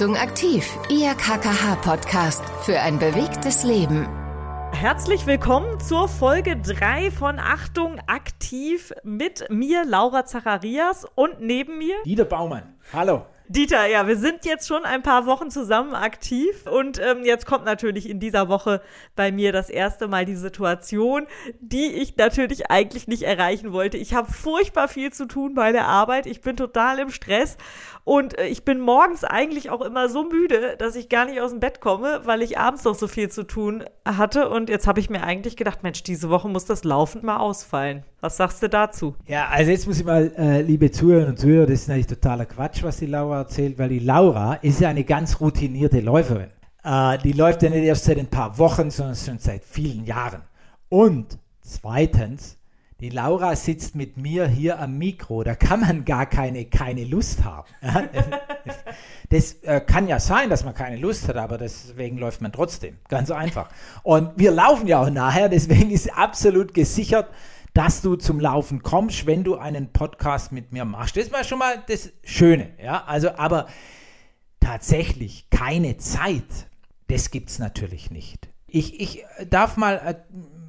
Achtung aktiv, Ihr KKH-Podcast für ein bewegtes Leben. Herzlich willkommen zur Folge 3 von Achtung aktiv mit mir, Laura Zacharias, und neben mir Dieter Baumann. Hallo. Dieter, ja, wir sind jetzt schon ein paar Wochen zusammen aktiv und ähm, jetzt kommt natürlich in dieser Woche bei mir das erste Mal die Situation, die ich natürlich eigentlich nicht erreichen wollte. Ich habe furchtbar viel zu tun bei der Arbeit, ich bin total im Stress und äh, ich bin morgens eigentlich auch immer so müde, dass ich gar nicht aus dem Bett komme, weil ich abends noch so viel zu tun hatte und jetzt habe ich mir eigentlich gedacht, Mensch, diese Woche muss das laufend mal ausfallen. Was sagst du dazu? Ja, also jetzt muss ich mal, äh, liebe Zuhörerinnen und Zuhörer, das ist natürlich totaler Quatsch, was die Laura erzählt, weil die Laura ist ja eine ganz routinierte Läuferin. Äh, die läuft ja nicht erst seit ein paar Wochen, sondern schon seit vielen Jahren. Und zweitens, die Laura sitzt mit mir hier am Mikro, da kann man gar keine, keine Lust haben. das äh, kann ja sein, dass man keine Lust hat, aber deswegen läuft man trotzdem. Ganz einfach. Und wir laufen ja auch nachher, deswegen ist absolut gesichert, dass du zum Laufen kommst, wenn du einen Podcast mit mir machst. Das war schon mal das Schöne, ja. Also, aber tatsächlich keine Zeit, das gibt es natürlich nicht. Ich, ich darf mal ein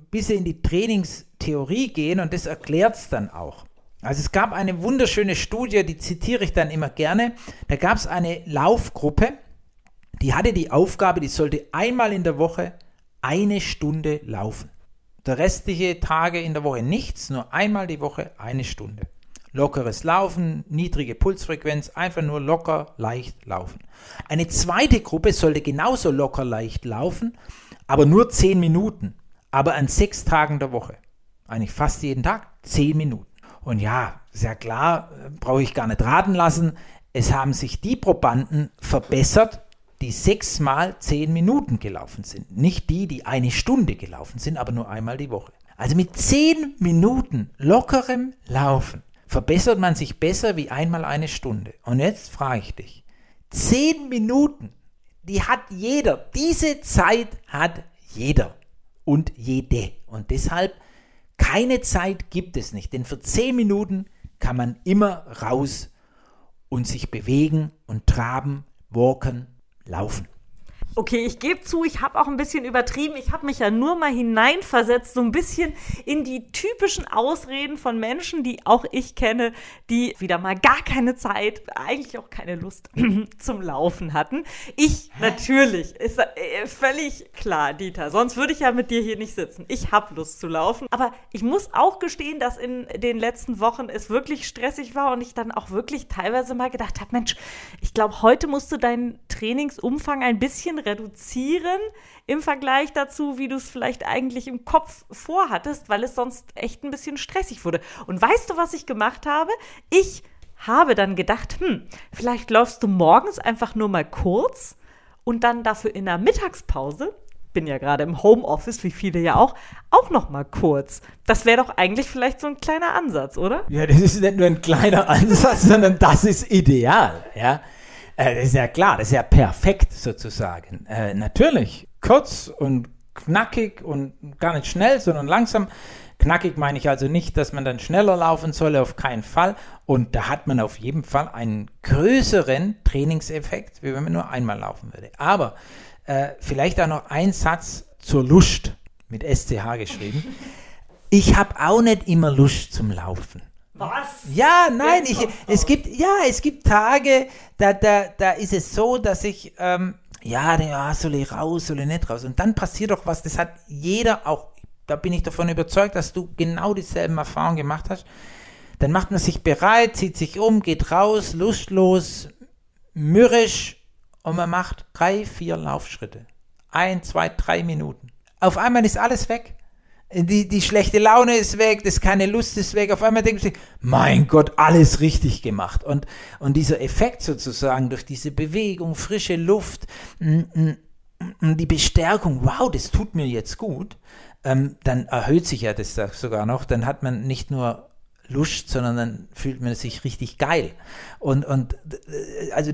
bisschen in die Trainingstheorie gehen und das erklärt es dann auch. Also es gab eine wunderschöne Studie, die zitiere ich dann immer gerne. Da gab es eine Laufgruppe, die hatte die Aufgabe, die sollte einmal in der Woche eine Stunde laufen. Der restliche Tage in der Woche nichts, nur einmal die Woche eine Stunde. Lockeres Laufen, niedrige Pulsfrequenz, einfach nur locker, leicht laufen. Eine zweite Gruppe sollte genauso locker, leicht laufen, aber nur 10 Minuten, aber an sechs Tagen der Woche. Eigentlich fast jeden Tag 10 Minuten. Und ja, sehr klar, brauche ich gar nicht raten lassen, es haben sich die Probanden verbessert, die sechsmal zehn Minuten gelaufen sind. Nicht die, die eine Stunde gelaufen sind, aber nur einmal die Woche. Also mit zehn Minuten lockerem Laufen verbessert man sich besser wie einmal eine Stunde. Und jetzt frage ich dich, zehn Minuten, die hat jeder. Diese Zeit hat jeder und jede. Und deshalb, keine Zeit gibt es nicht. Denn für zehn Minuten kann man immer raus und sich bewegen und traben, walken, laufen. Okay, ich gebe zu, ich habe auch ein bisschen übertrieben. Ich habe mich ja nur mal hineinversetzt, so ein bisschen in die typischen Ausreden von Menschen, die auch ich kenne, die wieder mal gar keine Zeit, eigentlich auch keine Lust zum Laufen hatten. Ich natürlich, ist äh, völlig klar, Dieter. Sonst würde ich ja mit dir hier nicht sitzen. Ich habe Lust zu laufen. Aber ich muss auch gestehen, dass in den letzten Wochen es wirklich stressig war und ich dann auch wirklich teilweise mal gedacht habe, Mensch, ich glaube, heute musst du deinen Trainingsumfang ein bisschen reduzieren im Vergleich dazu, wie du es vielleicht eigentlich im Kopf vorhattest, weil es sonst echt ein bisschen stressig wurde. Und weißt du, was ich gemacht habe? Ich habe dann gedacht, hm, vielleicht läufst du morgens einfach nur mal kurz und dann dafür in der Mittagspause bin ja gerade im Homeoffice, wie viele ja auch, auch noch mal kurz. Das wäre doch eigentlich vielleicht so ein kleiner Ansatz, oder? Ja, das ist nicht nur ein kleiner Ansatz, sondern das ist ideal, ja. Äh, das ist ja klar, das ist ja perfekt sozusagen. Äh, natürlich, kurz und knackig und gar nicht schnell, sondern langsam. Knackig meine ich also nicht, dass man dann schneller laufen soll, auf keinen Fall. Und da hat man auf jeden Fall einen größeren Trainingseffekt, wie wenn man nur einmal laufen würde. Aber äh, vielleicht auch noch ein Satz zur Lust mit SCH geschrieben. Ich habe auch nicht immer Lust zum Laufen. Was? Ja, nein, ich, es gibt, ja, es gibt Tage, da, da, da ist es so, dass ich, ähm, ja, ja, soll ich raus, soll ich nicht raus? Und dann passiert doch was, das hat jeder auch, da bin ich davon überzeugt, dass du genau dieselben Erfahrungen gemacht hast. Dann macht man sich bereit, zieht sich um, geht raus, lustlos, mürrisch und man macht drei, vier Laufschritte. Ein, zwei, drei Minuten. Auf einmal ist alles weg. Die, die schlechte Laune ist weg, das keine Lust ist weg. Auf einmal denken sie, mein Gott, alles richtig gemacht. Und, und dieser Effekt sozusagen durch diese Bewegung, frische Luft, die Bestärkung, wow, das tut mir jetzt gut, ähm, dann erhöht sich ja das sogar noch. Dann hat man nicht nur Lust, sondern dann fühlt man sich richtig geil. Und, und äh, also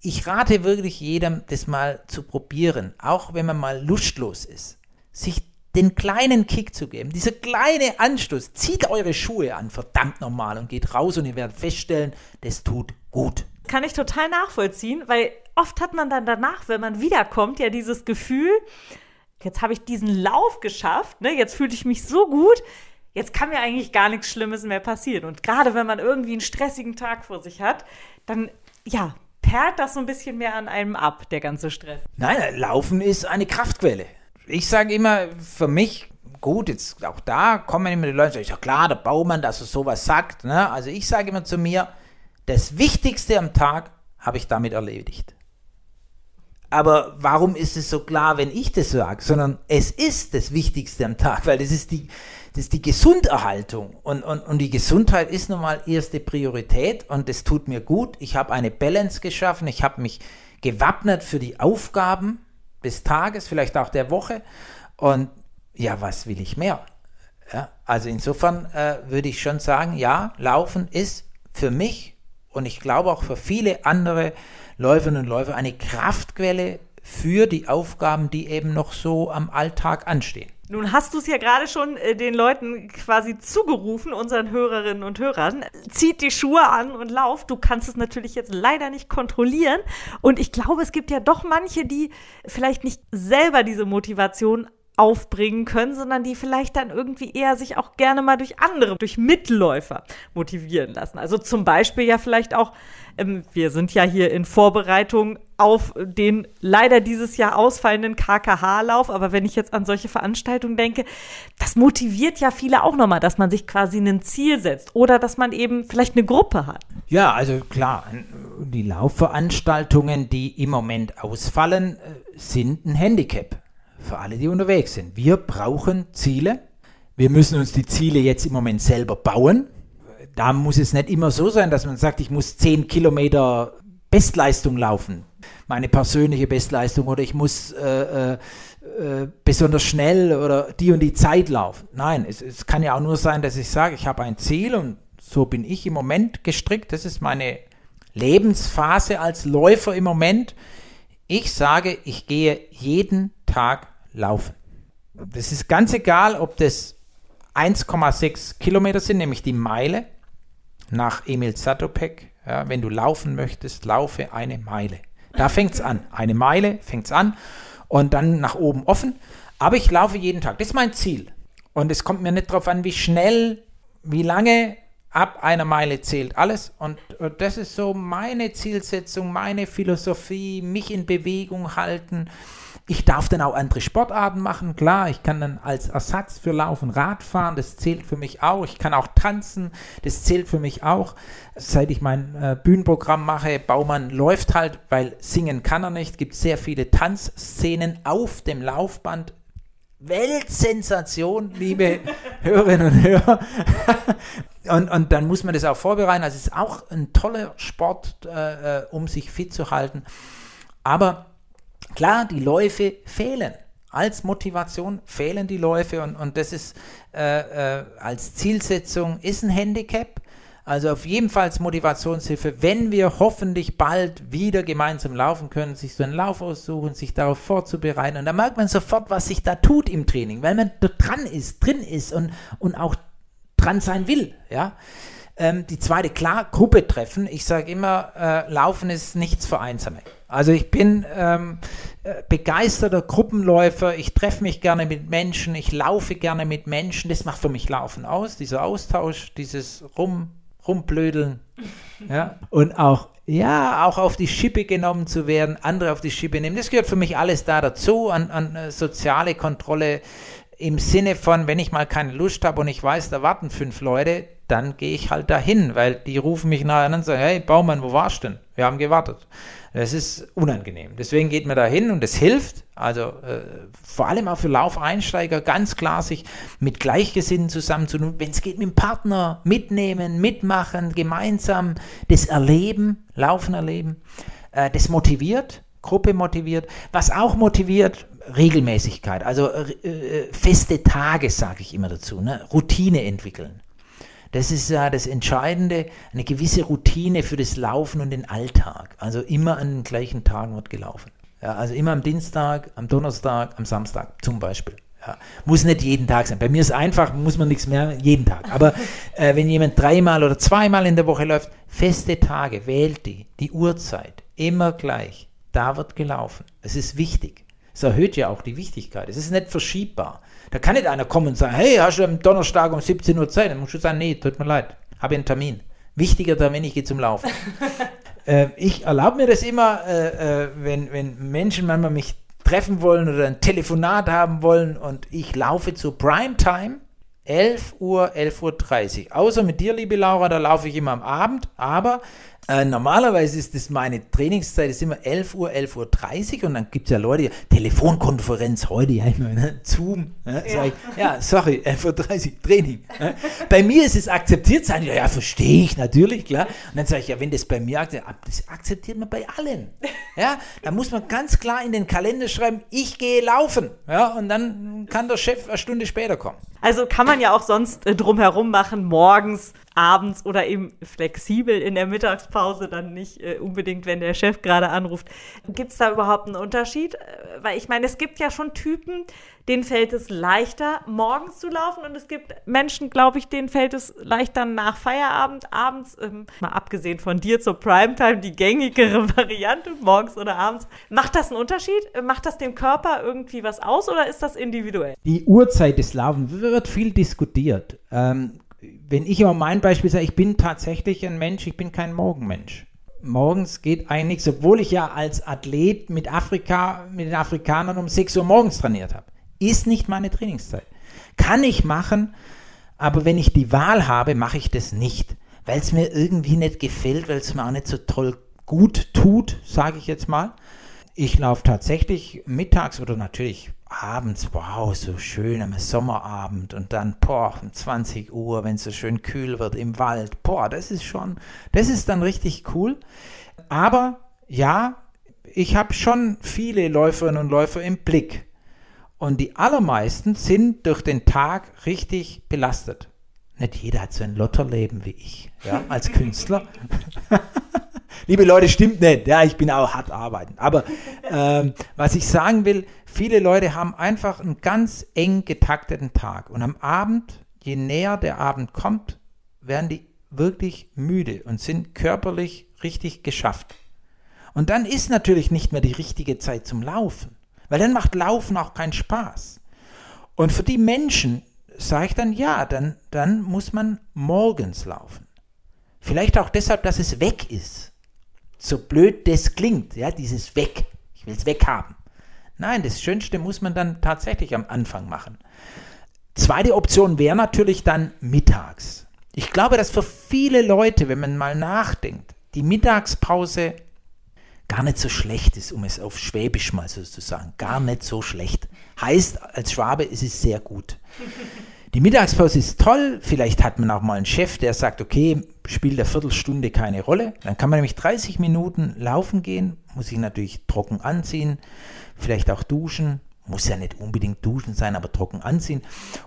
ich rate wirklich jedem, das mal zu probieren, auch wenn man mal lustlos ist. Sich den kleinen Kick zu geben, dieser kleine Anstoß, zieht eure Schuhe an, verdammt normal, und geht raus und ihr werdet feststellen, das tut gut. Kann ich total nachvollziehen, weil oft hat man dann danach, wenn man wiederkommt, ja dieses Gefühl, jetzt habe ich diesen Lauf geschafft, ne? jetzt fühle ich mich so gut, jetzt kann mir eigentlich gar nichts Schlimmes mehr passieren. Und gerade wenn man irgendwie einen stressigen Tag vor sich hat, dann, ja, perlt das so ein bisschen mehr an einem ab, der ganze Stress. Nein, Laufen ist eine Kraftquelle. Ich sage immer, für mich, gut, jetzt auch da kommen immer die Leute, ich sage, klar, der Baumann, dass er sowas sagt. Ne? Also ich sage immer zu mir, das Wichtigste am Tag habe ich damit erledigt. Aber warum ist es so klar, wenn ich das sage? Sondern es ist das Wichtigste am Tag, weil das ist die, das ist die Gesunderhaltung. Und, und, und die Gesundheit ist nun mal erste Priorität und das tut mir gut. Ich habe eine Balance geschaffen, ich habe mich gewappnet für die Aufgaben des Tages, vielleicht auch der Woche. Und ja, was will ich mehr? Ja, also insofern äh, würde ich schon sagen, ja, Laufen ist für mich und ich glaube auch für viele andere Läuferinnen und Läufer eine Kraftquelle für die Aufgaben, die eben noch so am Alltag anstehen. Nun hast du es ja gerade schon äh, den Leuten quasi zugerufen, unseren Hörerinnen und Hörern. Zieht die Schuhe an und lauft. Du kannst es natürlich jetzt leider nicht kontrollieren. Und ich glaube, es gibt ja doch manche, die vielleicht nicht selber diese Motivation aufbringen können, sondern die vielleicht dann irgendwie eher sich auch gerne mal durch andere, durch Mitläufer motivieren lassen. Also zum Beispiel ja vielleicht auch, ähm, wir sind ja hier in Vorbereitung auf den leider dieses Jahr ausfallenden KKH-Lauf, aber wenn ich jetzt an solche Veranstaltungen denke, das motiviert ja viele auch nochmal, dass man sich quasi ein Ziel setzt oder dass man eben vielleicht eine Gruppe hat. Ja, also klar, die Laufveranstaltungen, die im Moment ausfallen, äh, sind ein Handicap für alle, die unterwegs sind. Wir brauchen Ziele. Wir müssen uns die Ziele jetzt im Moment selber bauen. Da muss es nicht immer so sein, dass man sagt, ich muss 10 Kilometer Bestleistung laufen, meine persönliche Bestleistung, oder ich muss äh, äh, äh, besonders schnell oder die und die Zeit laufen. Nein, es, es kann ja auch nur sein, dass ich sage, ich habe ein Ziel und so bin ich im Moment gestrickt. Das ist meine Lebensphase als Läufer im Moment. Ich sage, ich gehe jeden Tag laufen. Das ist ganz egal, ob das 1,6 Kilometer sind, nämlich die Meile nach Emil Zatopek. Ja, wenn du laufen möchtest, laufe eine Meile. Da fängt es an. Eine Meile fängt es an und dann nach oben offen. Aber ich laufe jeden Tag. Das ist mein Ziel. Und es kommt mir nicht darauf an, wie schnell, wie lange. Ab einer Meile zählt alles. Und, und das ist so meine Zielsetzung, meine Philosophie, mich in Bewegung halten ich darf dann auch andere Sportarten machen, klar. Ich kann dann als Ersatz für Laufen Rad fahren, das zählt für mich auch. Ich kann auch tanzen, das zählt für mich auch. Seit ich mein äh, Bühnenprogramm mache, Baumann läuft halt, weil singen kann er nicht. Gibt sehr viele Tanzszenen auf dem Laufband. Weltsensation, liebe Hörerinnen und Hörer. Und, und dann muss man das auch vorbereiten. Also es ist auch ein toller Sport, äh, äh um sich fit zu halten. Aber Klar, die Läufe fehlen. Als Motivation fehlen die Läufe und, und das ist äh, äh, als Zielsetzung ist ein Handicap. Also auf jeden Fall Motivationshilfe, wenn wir hoffentlich bald wieder gemeinsam laufen können, sich so einen Lauf aussuchen, sich darauf vorzubereiten. Und da merkt man sofort, was sich da tut im Training, weil man dran ist, drin ist und, und auch dran sein will. Ja. Ähm, die zweite, klar, Gruppe treffen. Ich sage immer, äh, Laufen ist nichts für Einsame. Also ich bin ähm, äh, begeisterter Gruppenläufer, ich treffe mich gerne mit Menschen, ich laufe gerne mit Menschen, das macht für mich Laufen aus, dieser Austausch, dieses Rum, Rumblödeln. Ja. Und auch, ja, auch auf die Schippe genommen zu werden, andere auf die Schippe nehmen, das gehört für mich alles da dazu, an, an äh, soziale Kontrolle im Sinne von, wenn ich mal keine Lust habe und ich weiß, da warten fünf Leute, dann gehe ich halt dahin, weil die rufen mich nachher an und sagen, hey Baumann, wo warst du denn? Wir haben gewartet. Das ist unangenehm. Deswegen geht man da hin und es hilft. Also äh, vor allem auch für Laufeinsteiger ganz klar, sich mit Gleichgesinnten zusammenzutun. Wenn es geht, mit dem Partner mitnehmen, mitmachen, gemeinsam das Erleben, Laufen erleben. Äh, das motiviert, Gruppe motiviert. Was auch motiviert, Regelmäßigkeit, also äh, äh feste Tage, sage ich immer dazu, ne? Routine entwickeln. Das ist ja das Entscheidende, eine gewisse Routine für das Laufen und den Alltag. Also immer an den gleichen Tagen wird gelaufen. Ja, also immer am Dienstag, am Donnerstag, am Samstag zum Beispiel. Ja, muss nicht jeden Tag sein. Bei mir ist einfach, muss man nichts mehr jeden Tag. Aber äh, wenn jemand dreimal oder zweimal in der Woche läuft, feste Tage, wählt die, die Uhrzeit, immer gleich. Da wird gelaufen. Es ist wichtig. Es erhöht ja auch die Wichtigkeit. Es ist nicht verschiebbar. Da kann nicht einer kommen und sagen, hey, hast du am Donnerstag um 17 Uhr Zeit? Dann musst du sagen, nee, tut mir leid, habe einen Termin. Wichtiger Termin, ich gehe zum Laufen. äh, ich erlaube mir das immer, äh, äh, wenn, wenn Menschen manchmal mich treffen wollen oder ein Telefonat haben wollen und ich laufe zu Primetime, 11 Uhr, 11.30 Uhr. Außer mit dir, liebe Laura, da laufe ich immer am Abend, aber äh, normalerweise ist das meine Trainingszeit ist immer 11 Uhr, 11.30 Uhr und dann gibt es ja Leute, Telefonkonferenz heute, ja, ich meine, Zoom. Ja, ja. Ich, ja sorry, 11.30 Uhr Training. Ja. Bei mir ist es akzeptiert sein, ja, ja verstehe ich natürlich, klar. Und dann sage ich, ja, wenn das bei mir akzeptiert, das akzeptiert man bei allen. Ja, da muss man ganz klar in den Kalender schreiben, ich gehe laufen. Ja, und dann kann der Chef eine Stunde später kommen. Also kann man ja auch sonst äh, drumherum machen, morgens abends oder eben flexibel in der Mittagspause, dann nicht äh, unbedingt, wenn der Chef gerade anruft. Gibt es da überhaupt einen Unterschied? Äh, weil ich meine, es gibt ja schon Typen, denen fällt es leichter, morgens zu laufen und es gibt Menschen, glaube ich, denen fällt es leichter nach Feierabend, abends, ähm, mal abgesehen von dir zur Primetime, die gängigere Variante, morgens oder abends. Macht das einen Unterschied? Macht das dem Körper irgendwie was aus oder ist das individuell? Die Uhrzeit des Laufens wird viel diskutiert. Ähm, wenn ich immer mein Beispiel sage, ich bin tatsächlich ein Mensch, ich bin kein Morgenmensch. Morgens geht eigentlich obwohl ich ja als Athlet mit Afrika, mit den Afrikanern um 6 Uhr morgens trainiert habe. Ist nicht meine Trainingszeit. Kann ich machen, aber wenn ich die Wahl habe, mache ich das nicht, weil es mir irgendwie nicht gefällt, weil es mir auch nicht so toll gut tut, sage ich jetzt mal. Ich laufe tatsächlich mittags oder natürlich abends, wow, so schön am Sommerabend und dann, boah, um 20 Uhr, wenn es so schön kühl wird im Wald, boah, das ist schon, das ist dann richtig cool. Aber ja, ich habe schon viele Läuferinnen und Läufer im Blick. Und die allermeisten sind durch den Tag richtig belastet. Nicht jeder hat so ein Lotterleben wie ich, ja, als Künstler. Liebe Leute, stimmt nicht. Ja, ich bin auch hart arbeiten. Aber ähm, was ich sagen will, viele Leute haben einfach einen ganz eng getakteten Tag. Und am Abend, je näher der Abend kommt, werden die wirklich müde und sind körperlich richtig geschafft. Und dann ist natürlich nicht mehr die richtige Zeit zum Laufen. Weil dann macht Laufen auch keinen Spaß. Und für die Menschen sage ich dann, ja, dann, dann muss man morgens laufen. Vielleicht auch deshalb, dass es weg ist so blöd das klingt, ja, dieses Weg, ich will es weghaben. Nein, das Schönste muss man dann tatsächlich am Anfang machen. Zweite Option wäre natürlich dann mittags. Ich glaube, dass für viele Leute, wenn man mal nachdenkt, die Mittagspause gar nicht so schlecht ist, um es auf Schwäbisch mal so zu sagen. Gar nicht so schlecht. Heißt, als Schwabe ist es sehr gut. Die Mittagspause ist toll. Vielleicht hat man auch mal einen Chef, der sagt, okay, spielt eine Viertelstunde keine Rolle. Dann kann man nämlich 30 Minuten laufen gehen, muss sich natürlich trocken anziehen, vielleicht auch duschen. Muss ja nicht unbedingt duschen sein, aber trocken anziehen.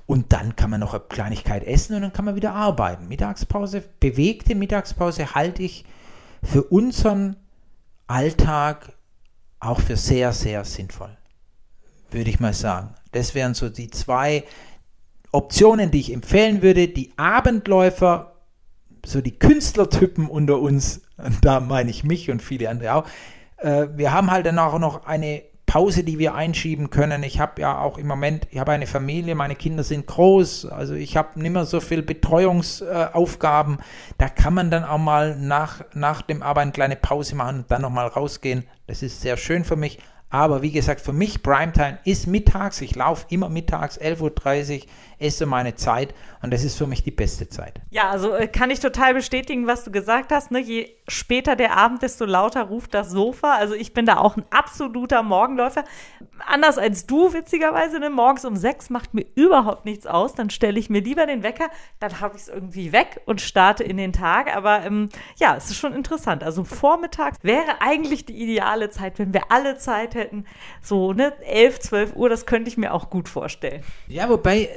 Und dann kann man noch eine Kleinigkeit essen und dann kann man wieder arbeiten. Mittagspause, bewegte Mittagspause halte ich für unseren Alltag auch für sehr, sehr sinnvoll. Würde ich mal sagen. Das wären so die zwei Optionen, die ich empfehlen würde. Die Abendläufer, so die Künstlertypen unter uns, da meine ich mich und viele andere auch, äh, wir haben halt dann auch noch eine Pause, die wir einschieben können. Ich habe ja auch im Moment, ich habe eine Familie, meine Kinder sind groß, also ich habe nicht mehr so viel Betreuungsaufgaben. Da kann man dann auch mal nach, nach dem Arbeit eine kleine Pause machen und dann nochmal rausgehen. Das ist sehr schön für mich. Aber wie gesagt, für mich Primetime ist mittags. Ich laufe immer mittags, 11.30 Uhr, esse meine Zeit und das ist für mich die beste Zeit. Ja, also äh, kann ich total bestätigen, was du gesagt hast. Ne? Je später der Abend, desto lauter ruft das Sofa. Also ich bin da auch ein absoluter Morgenläufer. Anders als du, witzigerweise, ne? morgens um sechs macht mir überhaupt nichts aus. Dann stelle ich mir lieber den Wecker, dann habe ich es irgendwie weg und starte in den Tag. Aber ähm, ja, es ist schon interessant. Also vormittags wäre eigentlich die ideale Zeit, wenn wir alle Zeit hätten. So ne, 11, 12 Uhr, das könnte ich mir auch gut vorstellen. Ja, wobei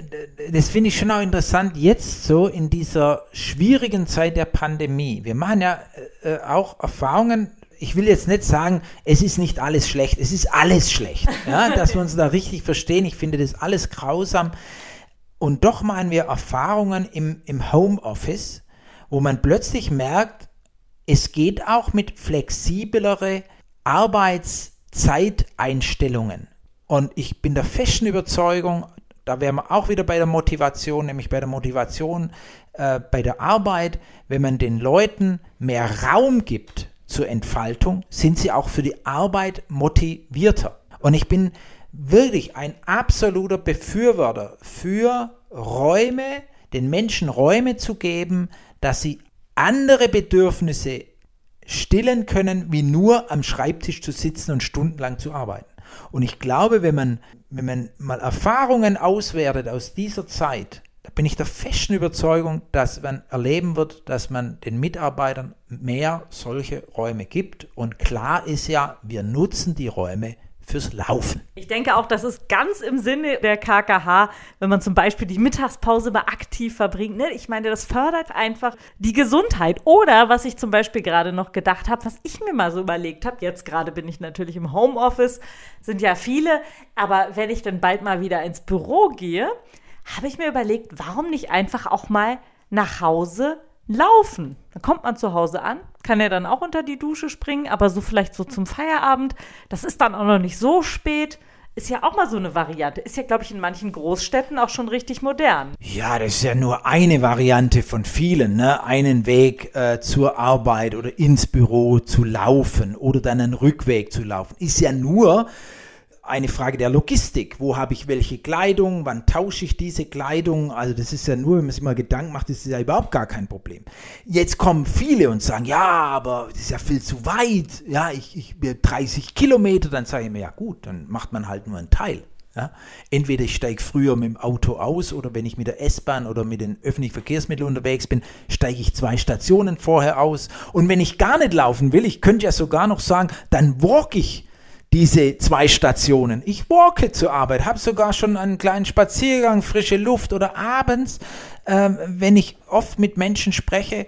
das finde ich schon auch interessant, jetzt so in dieser schwierigen Zeit der Pandemie. Wir machen ja äh, auch Erfahrungen, ich will jetzt nicht sagen, es ist nicht alles schlecht, es ist alles schlecht. Ja, dass wir uns da richtig verstehen. Ich finde das alles grausam. Und doch machen wir Erfahrungen im, im Homeoffice, wo man plötzlich merkt, es geht auch mit flexiblere Arbeitszeiteinstellungen. Und ich bin der festen Überzeugung, da wären wir auch wieder bei der Motivation, nämlich bei der Motivation äh, bei der Arbeit, wenn man den Leuten mehr Raum gibt zur Entfaltung, sind sie auch für die Arbeit motivierter. Und ich bin wirklich ein absoluter Befürworter für Räume, den Menschen Räume zu geben, dass sie andere Bedürfnisse stillen können, wie nur am Schreibtisch zu sitzen und stundenlang zu arbeiten. Und ich glaube, wenn man, wenn man mal Erfahrungen auswertet aus dieser Zeit, da bin ich der festen Überzeugung, dass man erleben wird, dass man den Mitarbeitern mehr solche Räume gibt. Und klar ist ja, wir nutzen die Räume fürs Laufen. Ich denke auch, das ist ganz im Sinne der KKH, wenn man zum Beispiel die Mittagspause mal aktiv verbringt. Ne? Ich meine, das fördert einfach die Gesundheit. Oder was ich zum Beispiel gerade noch gedacht habe, was ich mir mal so überlegt habe, jetzt gerade bin ich natürlich im Homeoffice, sind ja viele, aber wenn ich dann bald mal wieder ins Büro gehe, habe ich mir überlegt, warum nicht einfach auch mal nach Hause laufen. Dann kommt man zu Hause an, kann ja dann auch unter die Dusche springen, aber so vielleicht so zum Feierabend. Das ist dann auch noch nicht so spät. Ist ja auch mal so eine Variante. Ist ja, glaube ich, in manchen Großstädten auch schon richtig modern. Ja, das ist ja nur eine Variante von vielen. Ne? Einen Weg äh, zur Arbeit oder ins Büro zu laufen oder dann einen Rückweg zu laufen. Ist ja nur eine Frage der Logistik. Wo habe ich welche Kleidung? Wann tausche ich diese Kleidung? Also das ist ja nur, wenn man sich mal Gedanken macht, das ist ja überhaupt gar kein Problem. Jetzt kommen viele und sagen, ja, aber das ist ja viel zu weit. Ja, ich, ich 30 Kilometer, dann sage ich mir, ja gut, dann macht man halt nur einen Teil. Ja, entweder ich steige früher mit dem Auto aus oder wenn ich mit der S-Bahn oder mit den öffentlichen Verkehrsmitteln unterwegs bin, steige ich zwei Stationen vorher aus. Und wenn ich gar nicht laufen will, ich könnte ja sogar noch sagen, dann walk ich diese zwei Stationen. Ich walke zur Arbeit, habe sogar schon einen kleinen Spaziergang, frische Luft oder abends, äh, wenn ich oft mit Menschen spreche,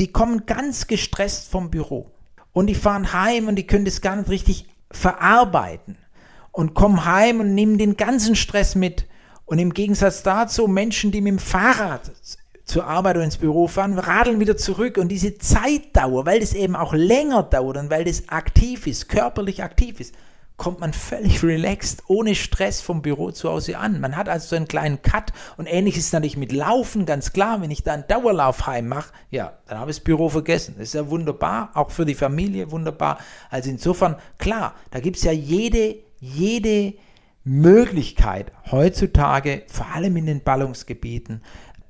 die kommen ganz gestresst vom Büro und die fahren heim und die können das gar nicht richtig verarbeiten und kommen heim und nehmen den ganzen Stress mit. Und im Gegensatz dazu Menschen, die mit dem Fahrrad zur Arbeit oder ins Büro fahren, radeln wieder zurück und diese Zeitdauer, weil das eben auch länger dauert und weil das aktiv ist, körperlich aktiv ist, kommt man völlig relaxed, ohne Stress vom Büro zu Hause an. Man hat also so einen kleinen Cut und ähnlich ist es natürlich mit Laufen, ganz klar, wenn ich da einen Dauerlauf heim mache, ja, dann habe ich das Büro vergessen. Das ist ja wunderbar, auch für die Familie wunderbar. Also insofern, klar, da gibt es ja jede, jede Möglichkeit heutzutage, vor allem in den Ballungsgebieten,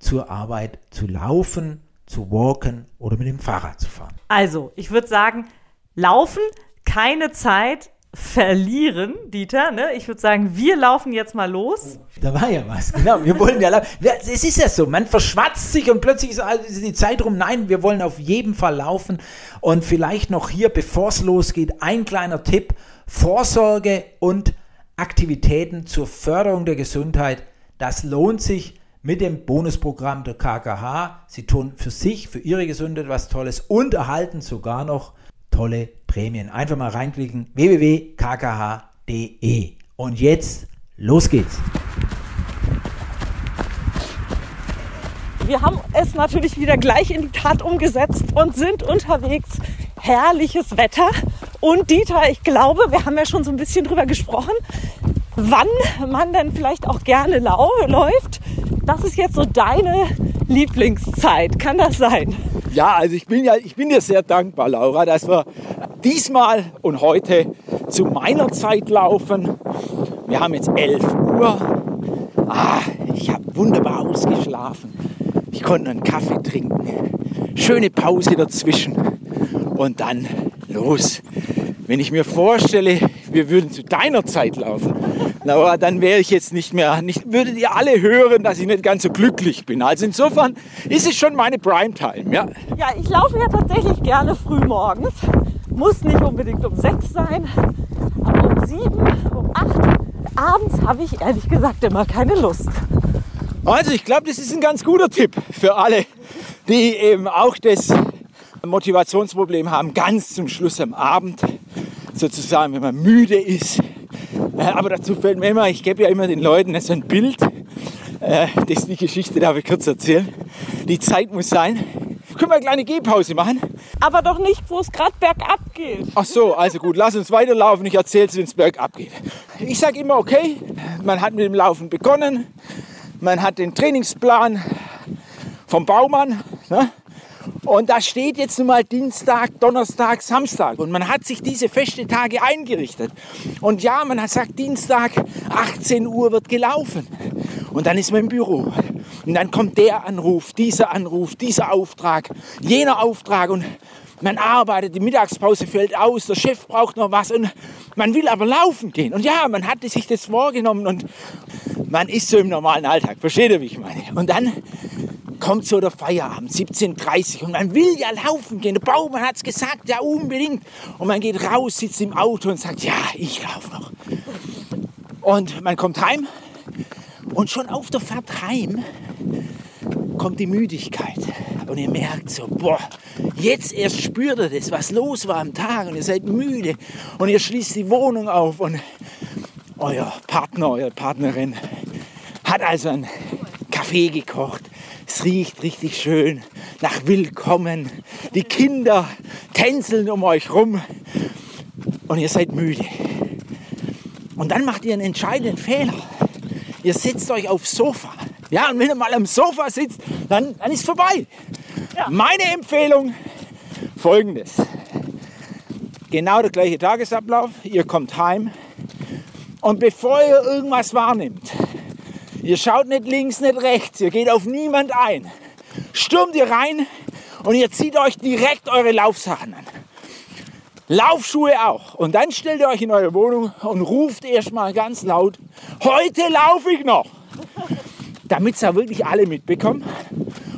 zur Arbeit zu laufen, zu walken oder mit dem Fahrrad zu fahren. Also, ich würde sagen, laufen, keine Zeit verlieren, Dieter. Ne? Ich würde sagen, wir laufen jetzt mal los. Da war ja was, genau. Wir wollen ja laufen. Es ist ja so, man verschwatzt sich und plötzlich ist die Zeit rum. Nein, wir wollen auf jeden Fall laufen. Und vielleicht noch hier, bevor es losgeht, ein kleiner Tipp. Vorsorge und Aktivitäten zur Förderung der Gesundheit. Das lohnt sich mit dem Bonusprogramm der KKH. Sie tun für sich, für ihre Gesundheit was Tolles und erhalten sogar noch tolle Prämien. Einfach mal reinklicken www.kkh.de. Und jetzt los geht's. Wir haben es natürlich wieder gleich in die Tat umgesetzt und sind unterwegs. Herrliches Wetter. Und Dieter, ich glaube, wir haben ja schon so ein bisschen drüber gesprochen, wann man denn vielleicht auch gerne läuft das ist jetzt so deine Lieblingszeit. Kann das sein? Ja, also ich bin ja, ich bin dir sehr dankbar, Laura, dass wir diesmal und heute zu meiner Zeit laufen. Wir haben jetzt 11 Uhr. Ah, ich habe wunderbar ausgeschlafen. Ich konnte einen Kaffee trinken. Schöne Pause dazwischen. Und dann los. Wenn ich mir vorstelle, wir würden zu deiner Zeit laufen, aber dann wäre ich jetzt nicht mehr, nicht, würdet ihr alle hören, dass ich nicht ganz so glücklich bin. Also insofern ist es schon meine Primetime, ja. Ja, ich laufe ja tatsächlich gerne früh morgens. Muss nicht unbedingt um sechs sein, aber um sieben, um acht abends habe ich ehrlich gesagt immer keine Lust. Also ich glaube, das ist ein ganz guter Tipp für alle, die eben auch das Motivationsproblem haben, ganz zum Schluss am Abend, sozusagen, wenn man müde ist. Äh, aber dazu fällt mir immer, ich gebe ja immer den Leuten so ein Bild, äh, das ist die Geschichte, darf ich kurz erzählen. Die Zeit muss sein. Können wir eine kleine Gehpause machen? Aber doch nicht, wo es gerade bergab geht. Ach so, also gut, lass uns weiterlaufen. Ich erzähle es, wenn es bergab geht. Ich sage immer, okay, man hat mit dem Laufen begonnen. Man hat den Trainingsplan vom Baumann. Ne? Und da steht jetzt nun mal Dienstag, Donnerstag, Samstag. Und man hat sich diese feste Tage eingerichtet. Und ja, man hat gesagt, Dienstag, 18 Uhr wird gelaufen. Und dann ist man im Büro. Und dann kommt der Anruf, dieser Anruf, dieser Auftrag, jener Auftrag. Und man arbeitet, die Mittagspause fällt aus, der Chef braucht noch was. Und man will aber laufen gehen. Und ja, man hatte sich das vorgenommen. Und man ist so im normalen Alltag. Versteht ihr, wie ich meine? Und dann kommt so der Feierabend, 17.30 Uhr und man will ja laufen gehen. Der Baumann hat es gesagt, ja unbedingt. Und man geht raus, sitzt im Auto und sagt, ja, ich laufe noch. Und man kommt heim und schon auf der Fahrt heim kommt die Müdigkeit. Und ihr merkt so, boah, jetzt erst spürt ihr das, was los war am Tag und ihr seid müde und ihr schließt die Wohnung auf und euer Partner, eure Partnerin hat also einen Kaffee gekocht es riecht richtig schön nach Willkommen. Die Kinder tänzeln um euch rum und ihr seid müde. Und dann macht ihr einen entscheidenden Fehler. Ihr setzt euch aufs Sofa. Ja, und wenn ihr mal am Sofa sitzt, dann, dann ist vorbei. Ja. Meine Empfehlung folgendes. Genau der gleiche Tagesablauf. Ihr kommt heim und bevor ihr irgendwas wahrnimmt, Ihr schaut nicht links, nicht rechts, ihr geht auf niemand ein. Stürmt ihr rein und ihr zieht euch direkt eure Laufsachen an. Laufschuhe auch. Und dann stellt ihr euch in eure Wohnung und ruft erstmal ganz laut, heute laufe ich noch. Damit es ja wirklich alle mitbekommen.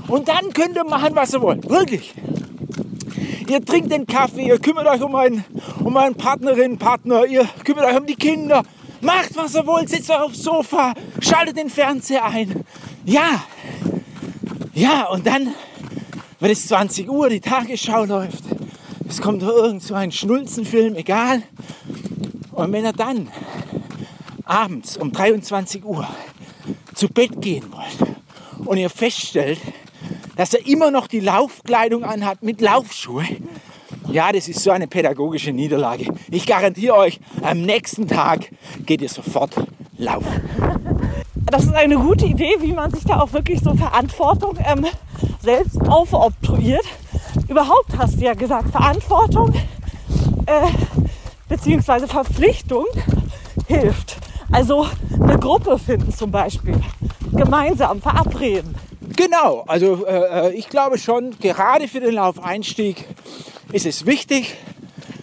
Und dann könnt ihr machen, was ihr wollt. Wirklich. Ihr trinkt den Kaffee, ihr kümmert euch um einen, um einen Partnerin, Partner, ihr kümmert euch um die Kinder, Macht, was ihr wollt, sitzt aufs Sofa, schaltet den Fernseher ein. Ja, ja, und dann, wenn es 20 Uhr, die Tagesschau läuft, es kommt irgend so ein Schnulzenfilm, egal. Und wenn ihr dann abends um 23 Uhr zu Bett gehen wollt und ihr feststellt, dass er immer noch die Laufkleidung anhat mit Laufschuhe, ja, das ist so eine pädagogische Niederlage. Ich garantiere euch, am nächsten Tag geht ihr sofort laufen. Das ist eine gute Idee, wie man sich da auch wirklich so Verantwortung ähm, selbst aufobtruiert. Überhaupt hast du ja gesagt, Verantwortung äh, bzw. Verpflichtung hilft. Also eine Gruppe finden zum Beispiel. Gemeinsam verabreden. Genau, also äh, äh ich glaube schon, gerade für den Laufeinstieg ist es wichtig,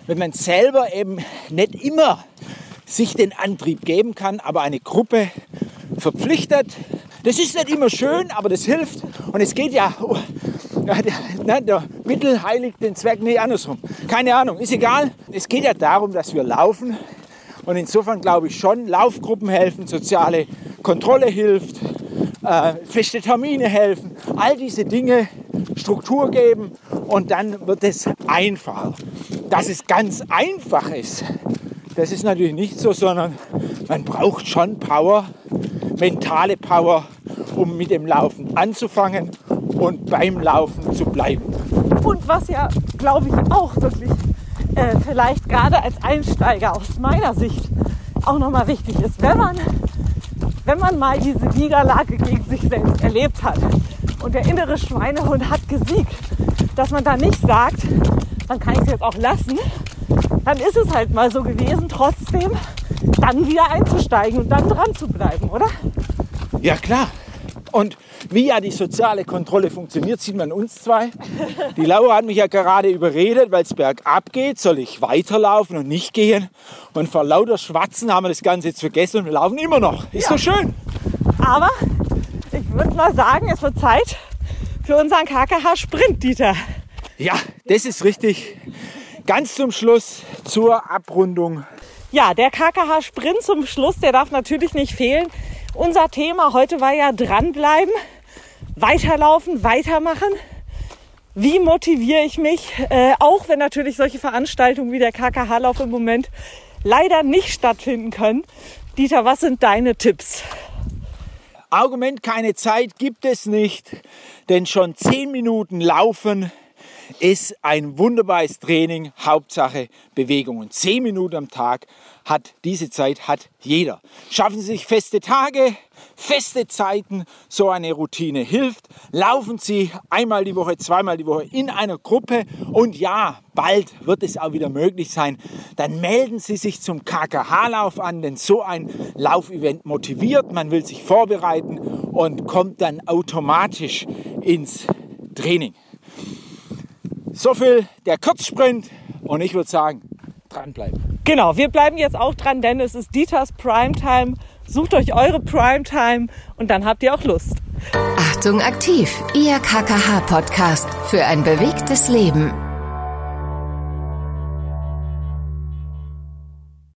wenn man selber eben nicht immer sich den Antrieb geben kann, aber eine Gruppe verpflichtet. Das ist nicht immer schön, aber das hilft. Und es geht ja, ne, der Mittel heiligt den Zweck, nee, andersrum. Keine Ahnung, ist egal. Es geht ja darum, dass wir laufen. Und insofern glaube ich schon, Laufgruppen helfen, soziale Kontrolle hilft, äh, feste Termine helfen. All diese Dinge Struktur geben und dann wird es einfacher. Dass es ganz einfach ist, das ist natürlich nicht so, sondern man braucht schon Power, mentale Power, um mit dem Laufen anzufangen und beim Laufen zu bleiben. Und was ja, glaube ich, auch wirklich äh, vielleicht gerade als Einsteiger aus meiner Sicht auch nochmal wichtig ist, wenn man, wenn man mal diese Niederlage gegen sich selbst erlebt hat, und der innere Schweinehund hat gesiegt. Dass man da nicht sagt, dann kann ich es jetzt auch lassen. Dann ist es halt mal so gewesen, trotzdem dann wieder einzusteigen und dann dran zu bleiben, oder? Ja, klar. Und wie ja die soziale Kontrolle funktioniert, sieht man uns zwei. Die Laura hat mich ja gerade überredet, weil es bergab geht, soll ich weiterlaufen und nicht gehen. Und vor lauter Schwatzen haben wir das Ganze jetzt vergessen und wir laufen immer noch. Ist ja. doch schön. Aber würde mal sagen, es wird Zeit für unseren KKH-Sprint, Dieter. Ja, das ist richtig. Ganz zum Schluss zur Abrundung. Ja, der KKH-Sprint zum Schluss, der darf natürlich nicht fehlen. Unser Thema heute war ja dranbleiben, weiterlaufen, weitermachen. Wie motiviere ich mich, äh, auch wenn natürlich solche Veranstaltungen wie der KKH-Lauf im Moment leider nicht stattfinden können? Dieter, was sind deine Tipps? Argument keine Zeit gibt es nicht, denn schon zehn Minuten laufen ist ein wunderbares Training, Hauptsache Bewegung. Und zehn Minuten am Tag hat diese Zeit hat jeder. Schaffen Sie sich feste Tage, feste Zeiten, so eine Routine hilft. Laufen Sie einmal die Woche, zweimal die Woche in einer Gruppe und ja, bald wird es auch wieder möglich sein. Dann melden Sie sich zum KKH-Lauf an, denn so ein Laufevent motiviert, man will sich vorbereiten und kommt dann automatisch ins Training. So viel der Kurzsprint und ich würde sagen, dranbleiben. Genau, wir bleiben jetzt auch dran, denn es ist Dieters Primetime. Sucht euch eure Primetime und dann habt ihr auch Lust. Achtung aktiv, Ihr KKH-Podcast für ein bewegtes Leben.